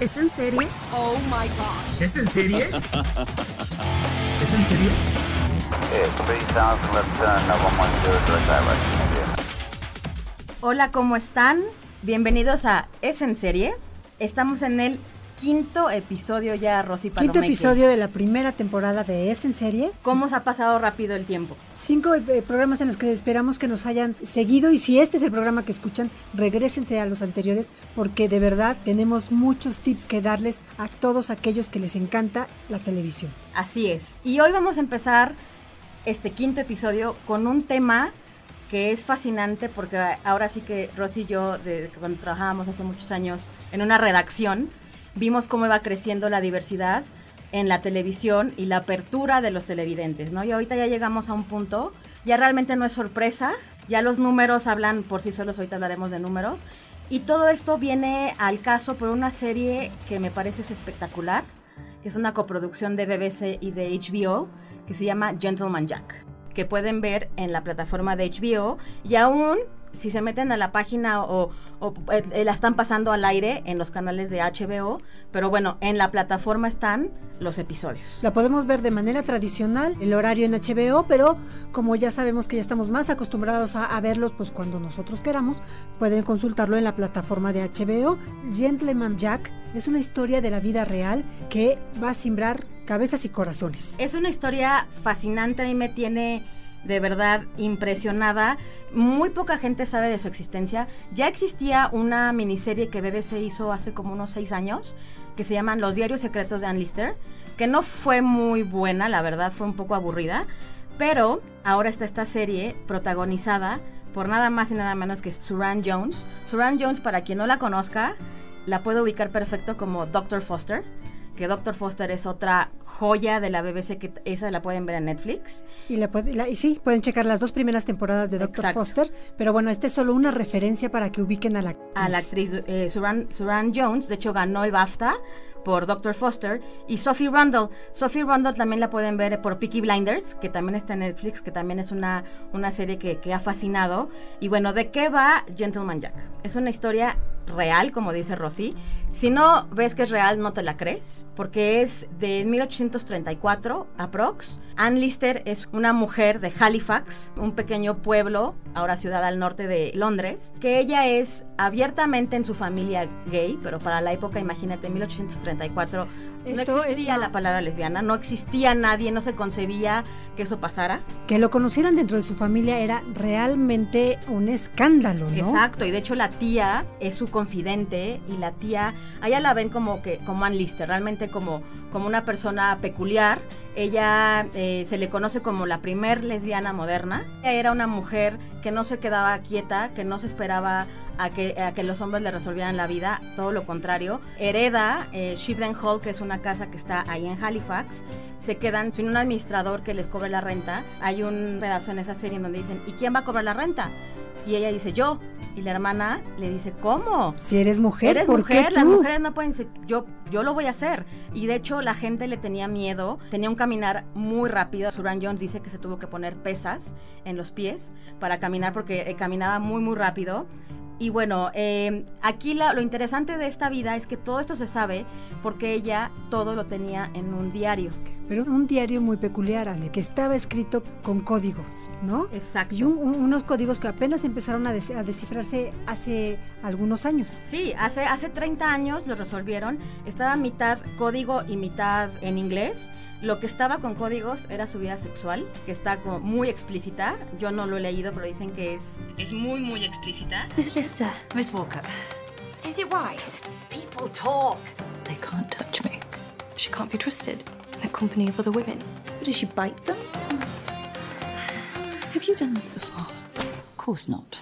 ¿Es en serie? Oh my god. ¿Es en serie? ¿Es en serie? Yeah, 3000 left turn, 110 direct direct. Hola, ¿cómo están? Bienvenidos a Es en serie. Estamos en el quinto episodio ya, Rosy Quinto Palomeque. episodio de la primera temporada de Es en Serie. ¿Cómo se ha pasado rápido el tiempo? Cinco eh, programas en los que esperamos que nos hayan seguido y si este es el programa que escuchan, regresense a los anteriores porque de verdad tenemos muchos tips que darles a todos aquellos que les encanta la televisión. Así es. Y hoy vamos a empezar este quinto episodio con un tema que es fascinante porque ahora sí que Rosy y yo, de, cuando trabajábamos hace muchos años en una redacción, vimos cómo iba creciendo la diversidad en la televisión y la apertura de los televidentes, ¿no? Y ahorita ya llegamos a un punto, ya realmente no es sorpresa, ya los números hablan por sí solos, ahorita hablaremos de números, y todo esto viene al caso por una serie que me parece es espectacular, que es una coproducción de BBC y de HBO, que se llama Gentleman Jack, que pueden ver en la plataforma de HBO y aún si se meten a la página o, o, eh, la están pasando al aire en los canales de HBO, pero bueno, en la plataforma están los episodios. La podemos ver de manera tradicional, el horario en HBO, pero como ya sabemos que ya estamos más acostumbrados a, a verlos, pues cuando nosotros queramos, pueden consultarlo en la plataforma de HBO. Gentleman Jack es una historia de la vida real que va a simbrar cabezas y corazones. Es una historia fascinante, mí me tiene de verdad impresionada. Muy poca gente sabe de su existencia. Ya existía una miniserie que BBC hizo hace como unos seis años, que se llaman Los Diarios Secretos de Ann Lister, que no fue muy buena, la verdad, fue un poco aburrida. Pero ahora está esta serie protagonizada por nada más y nada menos que Suran Jones. Suran Jones, para quien no la conozca, la puedo ubicar perfecto como Dr. Foster que Dr. Foster es otra joya de la BBC, que esa la pueden ver en Netflix. Y, la, y sí, pueden checar las dos primeras temporadas de Dr. Exacto. Foster, pero bueno, esta es solo una referencia para que ubiquen a la A la actriz eh, Suran, Suran Jones, de hecho ganó el BAFTA por Dr. Foster, y Sophie Rundle. Sophie Rundle también la pueden ver por Peaky Blinders, que también está en Netflix, que también es una, una serie que, que ha fascinado. Y bueno, ¿de qué va Gentleman Jack? Es una historia real, como dice Rosy. Si no ves que es real, no te la crees, porque es de 1834, aprox. Ann Lister es una mujer de Halifax, un pequeño pueblo, ahora ciudad al norte de Londres, que ella es abiertamente en su familia gay, pero para la época, imagínate, 1834, Esto no es- existía no. la palabra lesbiana, no existía nadie, no se concebía que eso pasara. Que lo conocieran dentro de su familia era realmente un escándalo, ¿no? Exacto, y de hecho la tía es su confidente y la tía, a ella la ven como que como Ann Lister, realmente como, como una persona peculiar. Ella eh, se le conoce como la primer lesbiana moderna. Ella era una mujer que no se quedaba quieta, que no se esperaba a que, a que los hombres le resolvieran la vida, todo lo contrario. Hereda eh, Shipden Hall, que es una casa que está ahí en Halifax. Se quedan sin un administrador que les cobre la renta. Hay un pedazo en esa serie en donde dicen, ¿y quién va a cobrar la renta? Y ella dice, yo. Y la hermana le dice, ¿cómo? Si eres mujer, Eres ¿por mujer, qué las mujeres no pueden ser, yo, yo lo voy a hacer. Y de hecho la gente le tenía miedo, tenía un caminar muy rápido. Suran Jones dice que se tuvo que poner pesas en los pies para caminar porque eh, caminaba muy, muy rápido. Y bueno, eh, aquí la- lo interesante de esta vida es que todo esto se sabe porque ella todo lo tenía en un diario. Pero un diario muy peculiar, Ale, que estaba escrito con códigos, ¿no? Exacto. Y un- un- unos códigos que apenas empezaron a, des- a descifrarse hace algunos años. Sí, hace, hace 30 años lo resolvieron. Estaba mitad código y mitad en inglés. Lo que estaba con códigos era su vida sexual, que está como muy explícita. Yo no lo he leído, pero dicen que es, es muy, muy explícita. Miss Lister, Miss Walker, is it wise? People talk. they can't touch me. She can't be trusted in the company of other women. But does she bite them? Have you done this before? Of course not.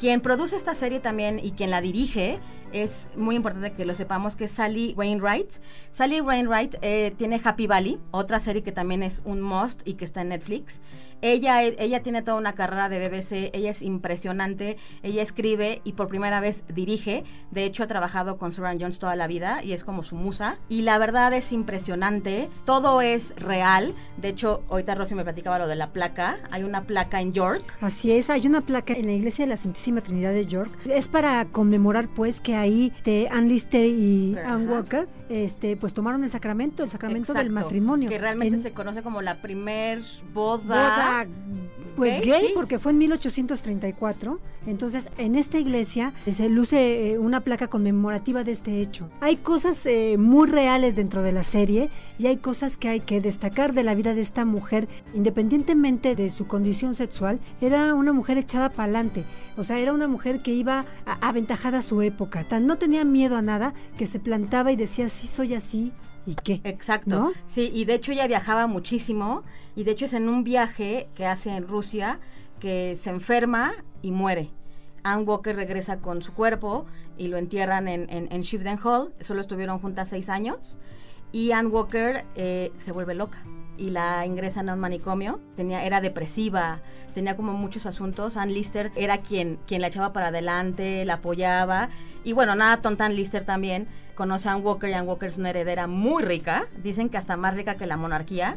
Quien produce esta serie también y quien la dirige es muy importante que lo sepamos que es Sally Wainwright. Sally Wainwright eh, tiene Happy Valley, otra serie que también es un must y que está en Netflix. Ella, ella tiene toda una carrera de BBC, ella es impresionante, ella escribe y por primera vez dirige. De hecho, ha trabajado con Suran Jones toda la vida y es como su musa. Y la verdad es impresionante, todo es real. De hecho, ahorita Rosy me platicaba lo de la placa. Hay una placa en York. Así es, hay una placa en la iglesia de la Santísima Trinidad de York. Es para conmemorar pues que ahí de Ann Lister y Ajá. Ann Walker este, pues tomaron el sacramento, el sacramento del matrimonio. Que realmente En- se conoce como la primer boda. boda pues gay, gay, sí. porque fue en 1834. Entonces, en esta iglesia se luce eh, una placa conmemorativa de este hecho. Hay cosas eh, muy reales dentro de la serie y hay cosas que hay que destacar de la vida de esta mujer, independientemente de su condición sexual. Era una mujer echada para adelante. O sea, era una mujer que iba a- aventajada a su época. Tan no tenía miedo a nada que se plantaba y decía, sí, soy así. ¿Y qué? Exacto. ¿No? Sí, y de hecho ella viajaba muchísimo y de hecho es en un viaje que hace en Rusia que se enferma y muere. Anne Walker regresa con su cuerpo y lo entierran en, en, en Shipden Hall. Solo estuvieron juntas seis años. Y Anne Walker eh, se vuelve loca y la ingresan a un manicomio. Tenía, era depresiva, tenía como muchos asuntos. Ann Lister era quien, quien la echaba para adelante, la apoyaba. Y bueno, nada tonta Ann Lister también. Conoce a Ann Walker y Ann Walker es una heredera muy rica. Dicen que hasta más rica que la monarquía.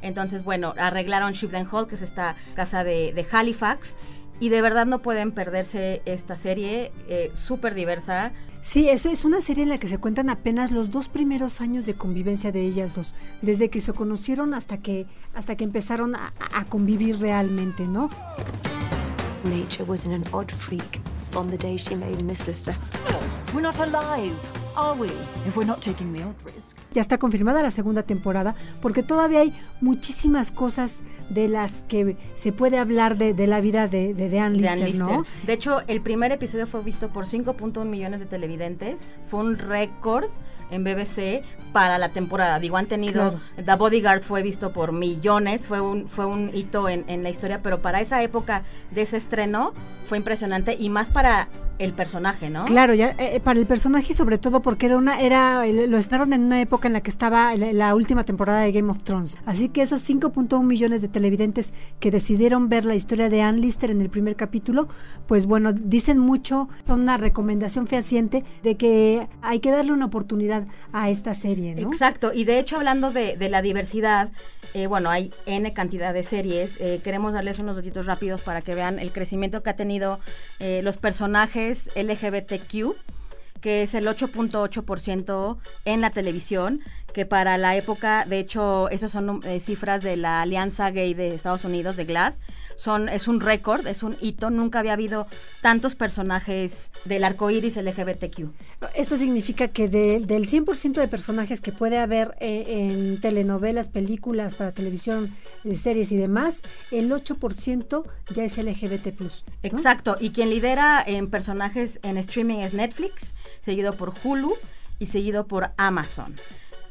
Entonces, bueno, arreglaron Shipden Hall, que es esta casa de, de Halifax. Y de verdad no pueden perderse esta serie, eh, súper diversa. Sí, eso es una serie en la que se cuentan apenas los dos primeros años de convivencia de ellas dos, desde que se conocieron hasta que hasta que empezaron a, a convivir realmente, ¿no? Nature was in an odd freak on the day she made Miss Lister. We're not alive, are we? If we're not taking the odd risk. Ya está confirmada la segunda temporada, porque todavía hay muchísimas cosas de las que se puede hablar de, de la vida de, de, de Ann Lister, Ann Lister. ¿no? De hecho, el primer episodio fue visto por 5.1 millones de televidentes. Fue un récord en BBC para la temporada. Digo, han tenido, Claro. The Bodyguard fue visto por millones, fue un, fue un hito en, en la historia, pero para esa época de ese estreno fue impresionante y más para el personaje, ¿no? Claro, ya eh, para el personaje y sobre todo porque era una era lo estrenaron en una época en la que estaba la, la última temporada de Game of Thrones. Así que esos 5.1 millones de televidentes que decidieron ver la historia de Ann Lister en el primer capítulo, pues bueno, dicen mucho, son una recomendación fehaciente de que hay que darle una oportunidad a esta serie, ¿no? Exacto, y de hecho hablando de, de la diversidad, eh, bueno, hay N cantidad de series, eh, queremos darles unos datitos rápidos para que vean el crecimiento que ha tenido eh, los personajes LGBTQ, que es el 8.8% en la televisión, que para la época, de hecho, esas son eh, cifras de la Alianza Gay de Estados Unidos, de GLAD, son, es un récord, es un hito, nunca había habido tantos personajes del arco iris LGBTQ. Esto significa que de- del 100% de personajes que puede haber eh, en telenovelas, películas, para televisión, eh, series y demás, el 8% ya es LGBT+. ¿no? Exacto, y quien lidera en personajes en streaming es Netflix, seguido por Hulu y seguido por Amazon.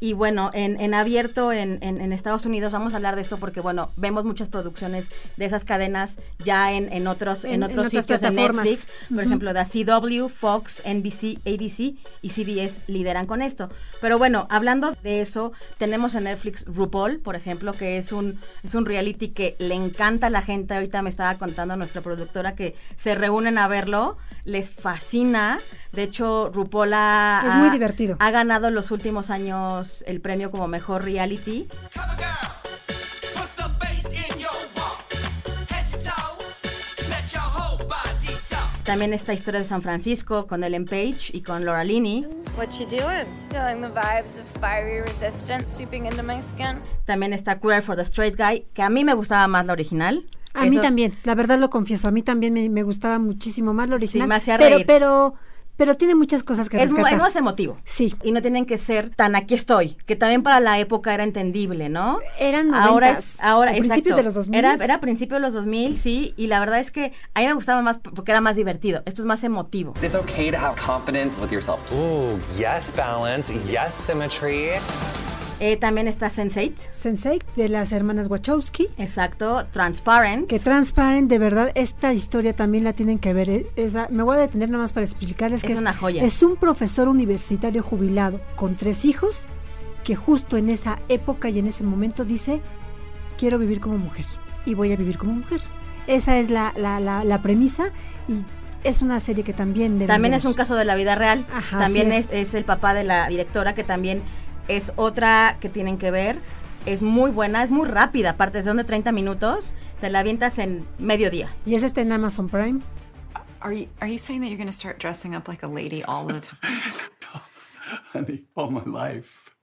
Y bueno, en, en abierto en, en- en Estados Unidos, vamos a hablar de esto porque, bueno, vemos muchas producciones de esas cadenas ya en, en otros, en, En- en otros sitios de plataformas. Netflix. Por ejemplo, la CW, Fox, NBC, ABC y CBS lideran con esto. Pero bueno, hablando de eso, tenemos en Netflix RuPaul, por ejemplo, que es un, es un reality que le encanta a la gente. Ahorita me estaba contando nuestra productora que se reúnen a verlo, les fascina. De hecho, RuPaul ha, Es muy divertido. ha ganado los últimos años el premio como mejor reality. También esta historia de San Francisco con Ellen Page y con Laura Linney. What you doing? Feeling the vibes of fiery resistance seeping into my skin. También está Queer for the Straight Guy, que a mí me gustaba más la original. A mí Eso- también, la verdad lo confieso, a mí también me, me gustaba muchísimo más lo original. me hacía reír. pero, pero tiene muchas cosas que Es, rescatar. es más emotivo. Sí. Y no tienen que ser tan aquí estoy, que también para la época era entendible, ¿no? Eran ahora noventas, es ahora principios exacto. de los 2000. Era era principio de los 2000, sí, y la verdad es que a mí me gustaba más porque era más divertido. Esto es más emotivo. It's okay to have confidence with yourself. Ooh, yes, balance, yes, symmetry. Eh, también está Sense8. Sense8 de las hermanas Wachowski. Exacto, Transparent. Que Transparent, de verdad, esta historia también la tienen que ver. eh, me voy a detener nada más para explicarles Es que una joya. es un profesor universitario jubilado con tres hijos que justo en esa época y en ese momento dice, quiero vivir como mujer y voy a vivir como mujer. Esa es la, la, la, la premisa y es una serie que también... También es un caso de la vida real. Ajá, también es. Es, el papá de la directora, que también es otra que tienen que ver. Es muy buena, es muy rápida, aparte son de 30 minutos, te la avientas en mediodía. Y esa está en Amazon Prime. Are you are you saying that you're going to start dressing up like a lady all the time? Honey, all my life,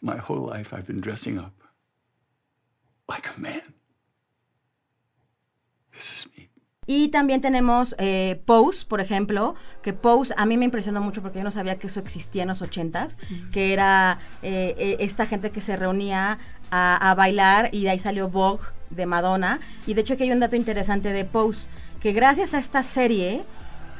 my whole life, I've been dressing up like a man. This is me. Y también tenemos eh, Pose, por ejemplo, que Pose a mí me impresionó mucho porque yo no sabía que eso existía en los ochentas, que era eh, eh, esta gente que se reunía a, a bailar y de ahí salió Vogue de Madonna. Y de hecho aquí hay un dato interesante de Pose, que gracias a esta serie,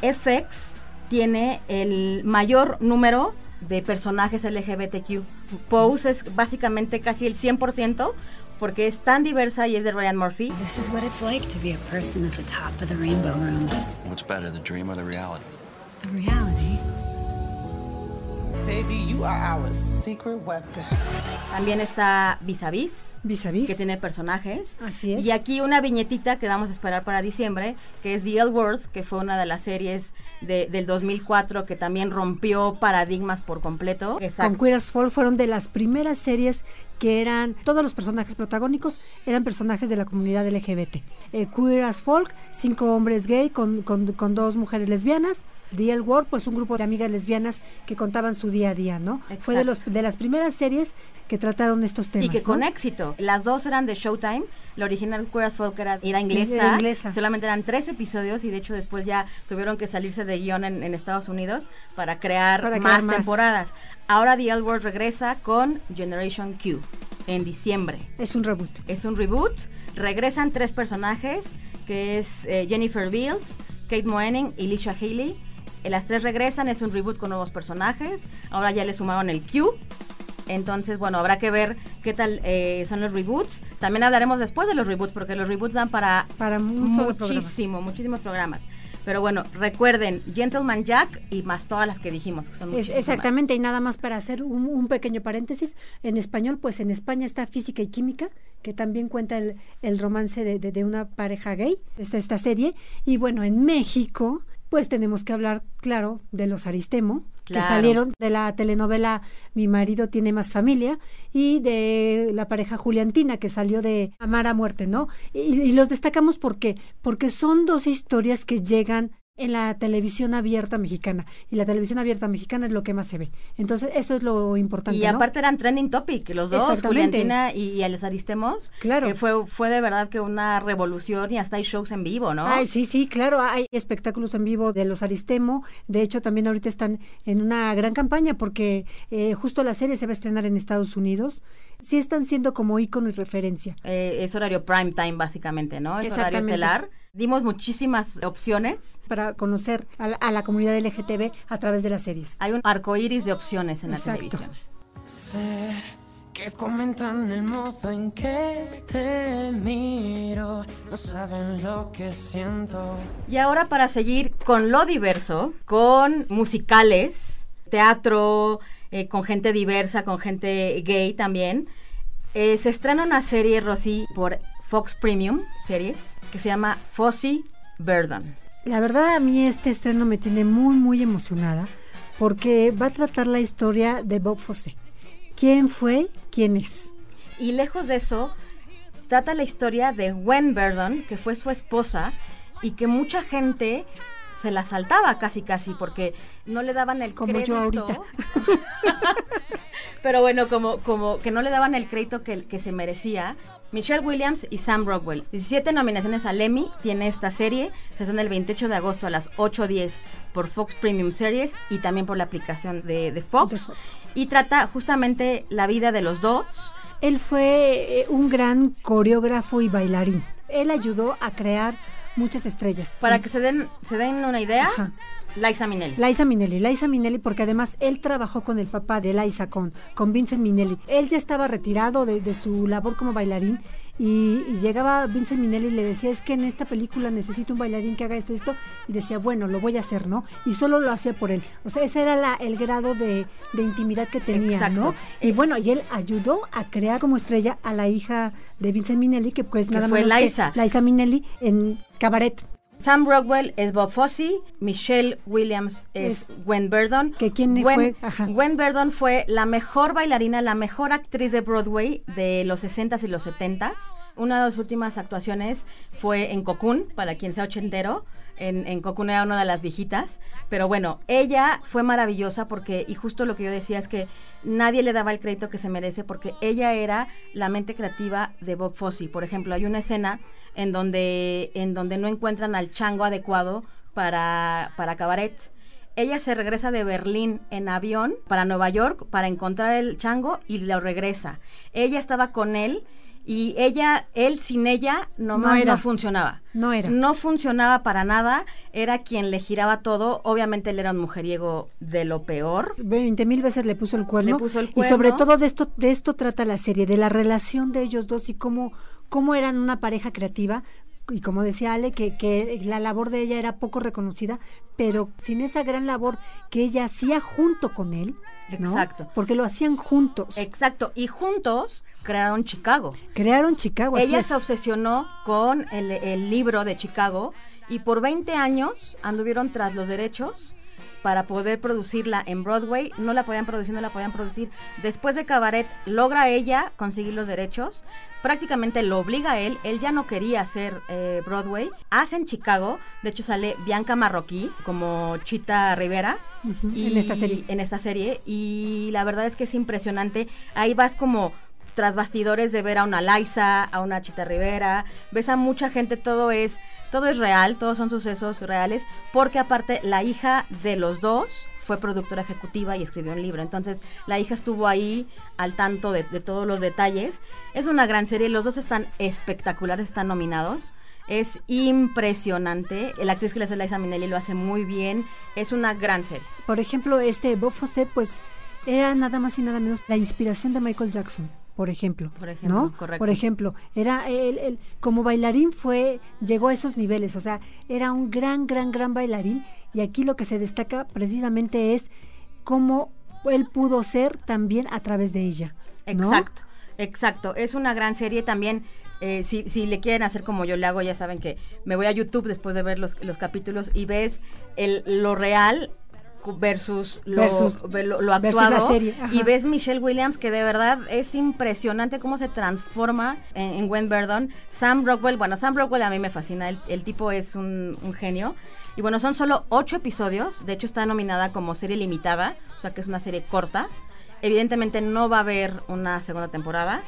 FX tiene el mayor número de personajes LGBTQ. Pose es básicamente casi el 100% porque es tan diversa y es de Ryan Murphy. This is what it's like to be a person at the top of the rainbow room. What's better, the dream or the reality? The reality. Baby, you are our secret weapon. También está Vis a Vis, Vis a Vis. que tiene personajes. Así es. Y aquí una viñetita que vamos a esperar para diciembre, que es The L Word, que fue una de las series de- del 2004 que también rompió paradigmas por completo. Con Queer as Folk fueron de las primeras series que eran, todos los personajes protagónicos eran personajes de la comunidad LGBT. Eh, Queer as Folk, cinco hombres gay con, con- con dos mujeres lesbianas. The L Word, pues un grupo de amigas lesbianas que contaban su día a día, ¿no? Fue de, los, de las primeras series que trataron estos temas. Y que ¿no? con éxito. Las dos eran de Showtime. La original Queer as Folk era, era inglesa. Era inglesa. Solamente eran tres episodios y de hecho después ya tuvieron que salirse de guion en, en Estados Unidos para crear Para más crear más. temporadas. Ahora The L Word regresa con Generation Q en diciembre. Es un reboot. Es un reboot. Regresan tres personajes, que es eh, Jennifer Beals, Kate Moenning y Lisha Haley. Eh, Las tres regresan, es un reboot con nuevos personajes. Ahora ya le sumaron el Q. Entonces, bueno, habrá que ver qué tal eh, son los reboots. También hablaremos después de los reboots, porque los reboots dan para, para un solo programa. muchísimo, muchísimos programas. Pero bueno, recuerden, Gentleman Jack y más todas las que dijimos, que son Es- exactamente, y nada más para hacer un, un pequeño paréntesis, en español, pues en España está Física y Química, que también cuenta el, el romance de, de- de una pareja gay, está esta serie, y bueno, en México, pues tenemos que hablar, claro, de los Aristemo, que salieron de la telenovela Mi marido tiene más familia, y de la pareja Juliantina, que salió de Amar a muerte, ¿no? Y, y los destacamos porque, porque son dos historias que llegan en la televisión abierta mexicana. Y la televisión abierta mexicana es lo que más se ve. Entonces, eso es lo importante. Y ¿no? aparte eran trending topic, los dos. Juliantina y, y a los Aristemos. Claro. Que fue, fue de verdad que una revolución y hasta hay shows en vivo, ¿no? Ay, sí, sí, claro, hay espectáculos en vivo de los Aristemo. De hecho, también ahorita están en una gran campaña porque eh, justo la serie se va a estrenar en Estados Unidos. Sí están siendo como ícono y referencia. Eh, es horario prime time, básicamente, ¿no? Es horario estelar. Dimos muchísimas opciones. Para conocer a la, a la comunidad LGTB a través de las series. Hay un arco iris de opciones en Exacto. la televisión. Sé que comentan el modo en que te miro, no saben lo que siento. Y ahora para seguir con lo diverso, con musicales, teatro, eh, con gente diversa, con gente gay también, eh, se estrena una serie, Rosy, por Fox Premium Series, que se llama Fossey Verdon. La verdad a mí este estreno me tiene muy muy emocionada porque va a tratar la historia de Bob Fosse. ¿Quién fue? ¿Quién es? Y lejos de eso, trata la historia de Gwen Verdon, que fue su esposa, y que mucha gente se la saltaba casi casi porque no le daban el Como crédito. yo ahorita. Pero bueno, como, como que no le daban el crédito que, que se merecía. Michelle Williams y Sam Rockwell. 17 nominaciones al Emmy tiene esta serie. Se estrena el 28 de agosto a las 8.10 por Fox Premium Series y también por la aplicación de, de Fox. Y trata justamente la vida de los dos. Él fue eh, un gran coreógrafo y bailarín. Él ayudó a crear muchas estrellas. Para que se den, se den una idea, Liza Minnelli. Liza Minnelli, Liza Minnelli, porque además él trabajó con el papá de Liza, con, con Vincent Minnelli. Él ya estaba retirado de, de su labor como bailarín y, y, llegaba Vincent Minnelli y le decía, es que en esta película necesito un bailarín que haga esto, esto, y decía, bueno, lo voy a hacer, ¿no? Y solo lo hacía por él. O sea, ese era la, el grado de, de, intimidad que tenía, Exacto. ¿no? Y bueno, y él ayudó a crear como estrella a la hija de Vincent Minnelli, que pues Que nada fue más Liza. que Liza Minnelli en Cabaret. Sam Rockwell es Bob Fosse, Michelle Williams es, Es- Gwen Verdon. que quién Gwen, fue, ajá. Gwen Verdon fue la mejor bailarina, la mejor actriz de Broadway de los 60s y los 70s. Una de sus últimas actuaciones fue en Cocoon, para quien sea ochentero. En, en Cocoon era una de las viejitas. Pero bueno, ella fue maravillosa porque, y justo lo que yo decía es que nadie le daba el crédito que se merece porque ella era la mente creativa de Bob Fosse. Por ejemplo, hay una escena en donde, en donde no encuentran al chango adecuado para, para cabaret. Ella se regresa de Berlín en avión para Nueva York para encontrar el chango y lo regresa. Ella estaba con él y ella, él sin ella no, No era. no funcionaba. No era. No funcionaba para nada. Era quien le giraba todo. Obviamente él era un mujeriego de lo peor. 20 mil veces le puso el cuerno. Le puso el Y sobre todo de esto, de esto trata la serie, de la relación de ellos dos y cómo, cómo eran una pareja creativa. Y como decía Ale, que, que la labor de ella era poco reconocida, pero sin esa gran labor que ella hacía junto con él. ¿no? Exacto. Porque lo hacían juntos. Exacto. Y juntos crearon Chicago. Crearon Chicago. así Ella es. se obsesionó con el, el libro de Chicago y por 20 años anduvieron tras los derechos para poder producirla en Broadway. No la podían producir, no la podían producir. Después de Cabaret, logra ella conseguir los derechos. Prácticamente lo obliga a él. Él ya no quería hacer eh, Broadway. Hacen Chicago. De hecho, sale Bianca Marroquí como Chita Rivera. Y- en esta serie. En esta serie. Y la verdad es que es impresionante. Ahí vas como tras bastidores de ver a una Liza, a una Chita Rivera, ves a mucha gente, todo es, todo es real, todos son sucesos reales, porque aparte la hija de los dos fue productora ejecutiva y escribió un libro. Entonces, la hija estuvo ahí al tanto de, de todos los detalles. Es una gran serie, los dos están espectaculares, están nominados. Es impresionante. La actriz que le hace Liza Minnelli lo hace muy bien. Es una gran serie. Por ejemplo, este Bob Fosse, pues era nada más y nada menos la inspiración de Michael Jackson, por ejemplo. Por ejemplo, ¿no? correcto. Por ejemplo, era él, él, como bailarín fue, llegó a esos niveles, o sea, era un gran, gran, gran bailarín y aquí lo que se destaca precisamente es cómo él pudo ser también a través de ella. ¿no? Exacto, exacto. Es una gran serie también. eh, si, si le quieren hacer como yo le hago, ya saben que me voy a YouTube después de ver los, los capítulos y ves el, lo real versus lo, Versus- ve- lo, lo versus actuado la serie, y ves Michelle Williams que de verdad es impresionante cómo se transforma en, en Gwen Verdon. Sam Rockwell bueno Sam Rockwell a mí me fascina el, el tipo es un, un genio. Y bueno son solo ocho episodios de hecho está nominada como serie limitada o sea que es una serie corta. Evidentemente no va a haber una segunda temporada.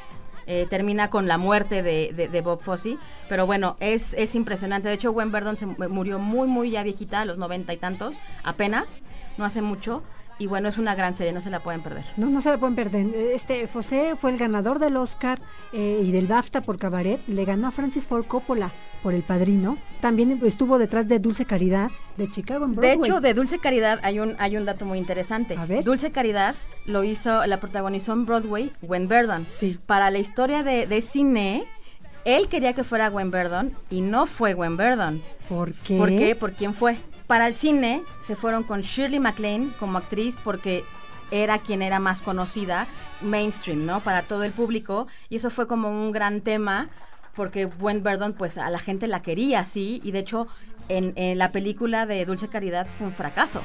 Eh, termina con la muerte de, Bob Fosse. Pero bueno, es, es impresionante. De hecho, Gwen Verdon se mu- murió muy, muy ya viejita, a los noventa y tantos, apenas, no hace mucho. Y bueno, es una gran serie, no se la pueden perder. No, no se la pueden perder. Este Fosse fue el ganador del Oscar eh, y del BAFTA por Cabaret. Le ganó a Francis Ford Coppola por El Padrino. También estuvo detrás de Dulce Caridad de Chicago en De Broadway. hecho, de Dulce Caridad hay un, hay un dato muy interesante. Dulce Caridad lo hizo, la protagonizó en Broadway Gwen Verdon. Para la historia de, de cine, él quería que fuera Gwen Verdon y no fue Gwen Verdon. ¿Por qué? ¿Por qué? ¿Por quién fue? Para el cine se fueron con Shirley MacLaine como actriz porque era quien era más conocida, mainstream, ¿no? Para todo el público. Y eso fue como un gran tema porque Gwen Verdon, pues a la gente la quería así. Y de hecho, en, en la película de Dulce Caridad fue un fracaso.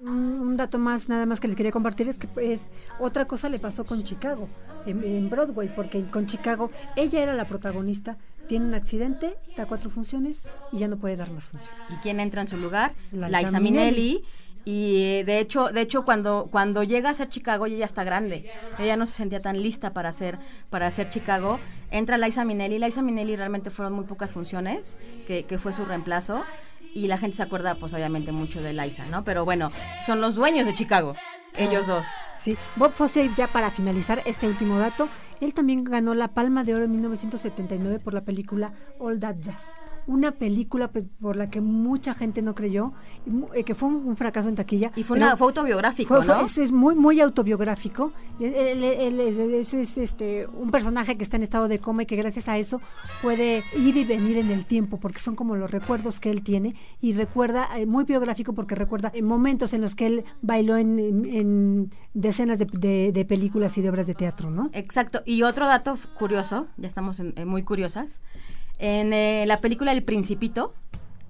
Un, un dato más, nada más que les quería compartir es que pues, otra cosa le pasó con Chicago, en, en Broadway, porque con Chicago ella era la protagonista, tiene un accidente, da cuatro funciones y ya no puede dar más funciones. ¿Y quién entra en su lugar? Liza Liza. Minnelli. Y eh, de hecho, de hecho cuando, cuando llega a ser Chicago, ella ya está grande. Ella no se sentía tan lista para hacer, para hacer Chicago. Entra Liza Minnelli. Liza Minnelli realmente fueron muy pocas funciones, que, que fue su reemplazo. Y la gente se acuerda, pues obviamente, mucho de Liza, ¿no? Pero bueno, son los dueños de Chicago, ellos dos. Sí, Bob Fosse, ya para finalizar este último dato, él también ganó la Palma de Oro en 1979 por la película All That Jazz. Una película pe- por la que mucha gente no creyó, eh, que fue un, fracaso en taquilla. Y fue, una, fue autobiográfico, fue- fue- ¿no? eso es muy muy autobiográfico. Él- él- él es, eso es, este un personaje que está en estado de coma y que gracias a eso puede ir y venir en el tiempo, porque son como los recuerdos que él tiene y recuerda eh, muy biográfico porque recuerda eh, momentos en los que él bailó en, en- en decenas de, de- de películas y de obras de teatro, ¿no? Exacto. Y otro dato curioso, ya estamos en- en muy curiosas. En eh, la película El Principito,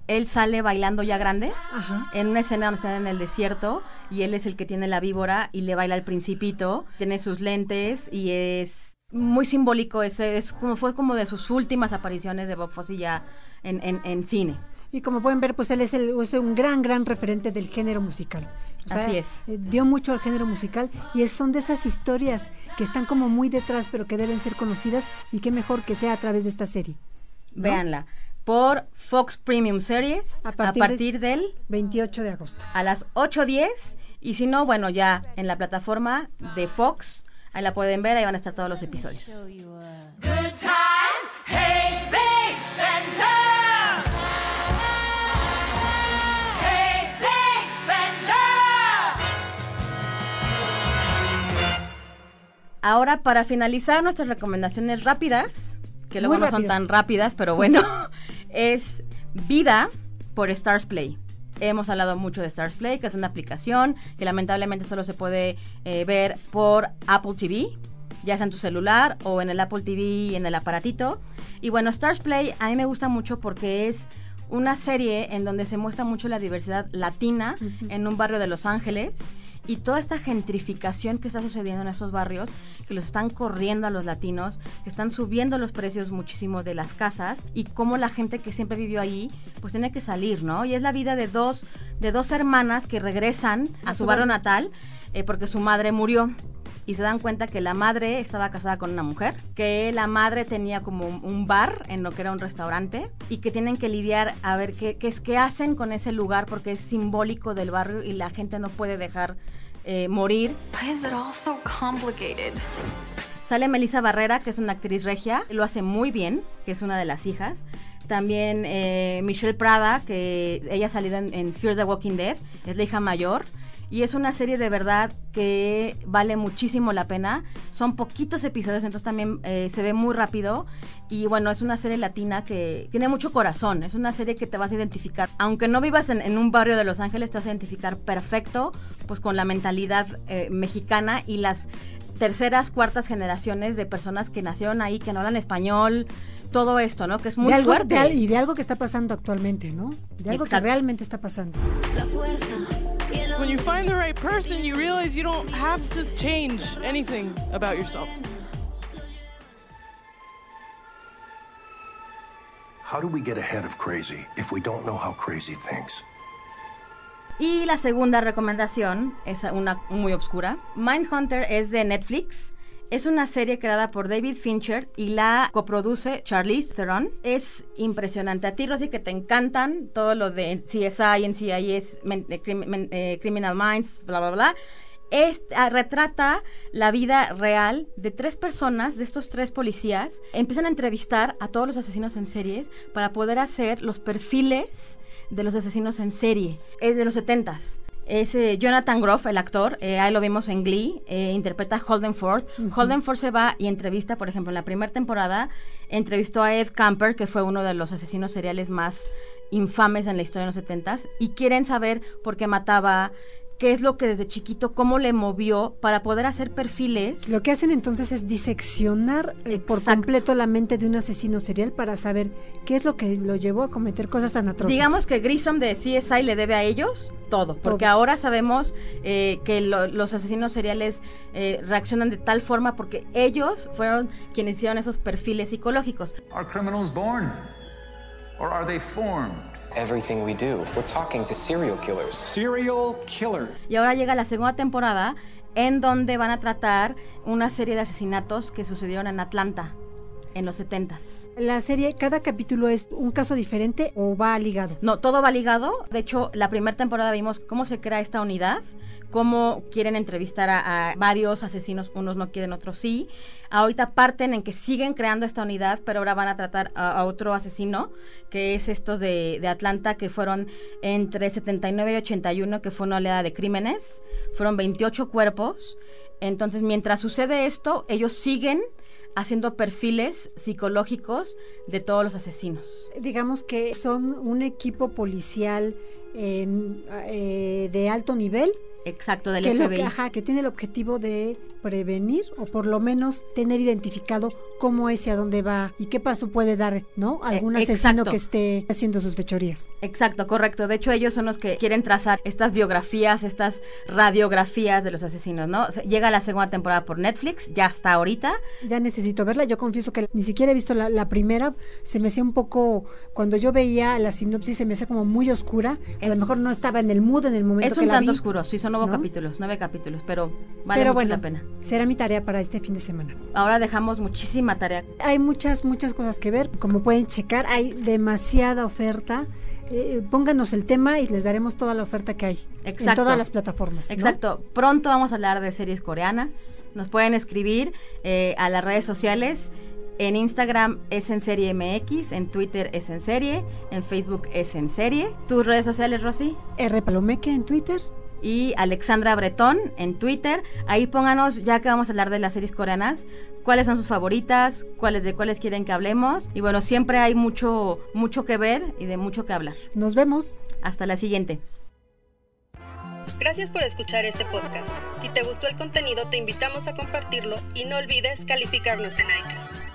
él sale bailando ya grande Ajá. en una escena donde están en el desierto y él es el que tiene la víbora y le baila al Principito. Tiene sus lentes y es muy simbólico. Ese es como fue como de sus últimas apariciones de Bob Fosse ya en, en- en cine. Y como pueden ver, pues él es, el, es un gran, gran referente del género musical. Así es. eh, dio mucho al género musical y es, son de esas historias que están como muy detrás, pero que deben ser conocidas y qué mejor que sea a través de esta serie. ¿No? Véanla. Por Fox Premium Series a partir partir, de- del 28 de agosto. a las 8.10 y si no, bueno, ya en la plataforma de Fox, ahí la pueden ver, ahí van a estar todos los episodios. Good time, hey big spender. Hey big spender. Ahora, para finalizar nuestras recomendaciones rápidas, que luego Muy no son tan rápidas, pero bueno, es Vida por Stars Play. Hemos hablado mucho de Stars Play, que es una aplicación que lamentablemente solo se puede eh, ver por Apple TV, ya sea en tu celular o en el Apple TV en el aparatito. Y bueno, Stars Play a mí me gusta mucho porque es una serie en donde se muestra mucho la diversidad latina en un barrio de Los Ángeles y toda esta gentrificación que está sucediendo en estos barrios, que los están corriendo a los latinos, que están subiendo los precios muchísimo de las casas y cómo la gente que siempre vivió ahí, pues tiene que salir, ¿no? Y es la vida de dos, de dos hermanas que regresan a, su barrio natal eh, porque su madre murió y se dan cuenta que la madre estaba casada con una mujer, que la madre tenía como un- bar en lo que era un restaurante y que tienen que lidiar a ver qué, qué es qué hacen con ese lugar porque es simbólico del barrio y la gente no puede dejar eh, morir. Why is it all so complicated? Sale Melissa Barrera, que es una actriz regia, lo hace muy bien, que es una de las hijas. También eh, Michelle Prada, que ella ha salido en, en Fear the Walking Dead, es la hija mayor. Y es una serie de verdad que vale muchísimo la pena. Son poquitos episodios, entonces también eh, se ve muy rápido. Y bueno, es una serie latina que tiene mucho corazón. Es una serie que te vas a identificar. Aunque no vivas en, en un barrio de Los Ángeles, te vas a identificar perfecto pues con la mentalidad eh, mexicana y las terceras, cuartas generaciones de personas que nacieron ahí, que no hablan español, todo esto, ¿no? Que es muy de algo, fuerte. de y de algo que está pasando actualmente, ¿no? De algo Exacto. que realmente está pasando. When you find the right person, you realize you don't have to change anything about yourself. How do we get ahead of crazy if we don't know how crazy thinks? Y la segunda recomendación es una muy obscura. Mindhunter es de Netflix. Es una serie creada por David Fincher y la coproduce Charlize Theron. Es impresionante. A ti, Rosy, que te encantan todo lo de CSI, NCIS, men- eh, crim- men- eh, Criminal Minds, bla, bla, bla. Es- ah, retrata la vida real de tres personas, de estos tres policías. Empiezan a entrevistar a todos los asesinos en series para poder hacer los perfiles de los asesinos en serie. Es de los 70s. Es eh, Jonathan Groff, el actor, eh, ahí lo vimos en Glee, eh, interpreta a Holden Ford. Holden Ford se va y entrevista, por ejemplo, en la primera temporada, entrevistó a Ed Camper, que fue uno de los asesinos seriales más infames en la historia de los 70s, y quieren saber por qué mataba, qué es lo que desde chiquito, cómo le movió para poder hacer perfiles. Lo que hacen entonces es diseccionar eh, por completo la mente de un asesino serial para saber qué es lo que lo llevó a cometer cosas tan atroces. Digamos que Grissom de CSI le debe a ellos todo, porque ahora sabemos eh, que lo- los asesinos seriales eh, reaccionan de tal forma porque ellos fueron quienes hicieron esos perfiles psicológicos. Are criminals born? Or are they formed? Everything we do, we're talking to serial killers. Serial killer. Y ahora llega la segunda temporada en donde van a tratar una serie de asesinatos que sucedieron en Atlanta. en los 70s. La serie, cada capítulo es un caso diferente o va ligado. No, todo va ligado. De hecho, la primera temporada vimos cómo se crea esta unidad cómo quieren entrevistar a, a, varios asesinos, unos no quieren, otros sí. Ahorita parten en que siguen creando esta unidad, pero ahora van a tratar a, a otro asesino, que es estos de, de, Atlanta, que fueron entre 79 y 81, que fue una oleada de crímenes. Fueron 28 cuerpos. Entonces, mientras sucede esto, ellos siguen haciendo perfiles psicológicos de todos los asesinos. Digamos que son un equipo policial eh, de alto nivel Exacto, del que FBI. Lo, ajá, que tiene el objetivo de prevenir o por lo menos tener identificado cómo es y a dónde va y qué paso puede dar, ¿no? Algún Exacto. asesino que esté haciendo sus fechorías. Exacto, correcto. De hecho, ellos son los que quieren trazar estas biografías, estas radiografías de los asesinos, ¿no? O sea, llega la segunda temporada por Netflix, ya está ahorita. Ya necesito verla. Yo confieso que ni siquiera he visto la, la primera. Se me hacía un poco, cuando yo veía la sinopsis, se me hacía como muy oscura. Es, a lo mejor no estaba en el mood en el momento es un que la tanto vi. oscuro, sí, son nueve ¿no? capítulos, nueve capítulos, pero vale pero mucho bueno, la pena. Será mi tarea para este fin de semana. Ahora dejamos muchísima tarea. Hay muchas, muchas cosas que ver. Como pueden checar, hay demasiada oferta. Eh, pónganos el tema y les daremos toda la oferta que hay Exacto. en todas las plataformas. ¿no? Exacto. Pronto vamos a hablar de series coreanas. Nos pueden escribir eh, a las redes sociales. En Instagram es en serie MX, en Twitter es en serie, en Facebook es en serie. ¿Tus redes sociales, Rosy? R Palomeque en Twitter. Y Alexandra Bretón en Twitter. Ahí pónganos, ya que vamos a hablar de las series coreanas, cuáles son sus favoritas, cuáles de cuáles quieren que hablemos. Y bueno, siempre hay mucho, mucho que ver y de mucho que hablar. Nos vemos. Hasta la siguiente. Gracias por escuchar este podcast. Si te gustó el contenido, te invitamos a compartirlo y no olvides calificarnos en iTunes.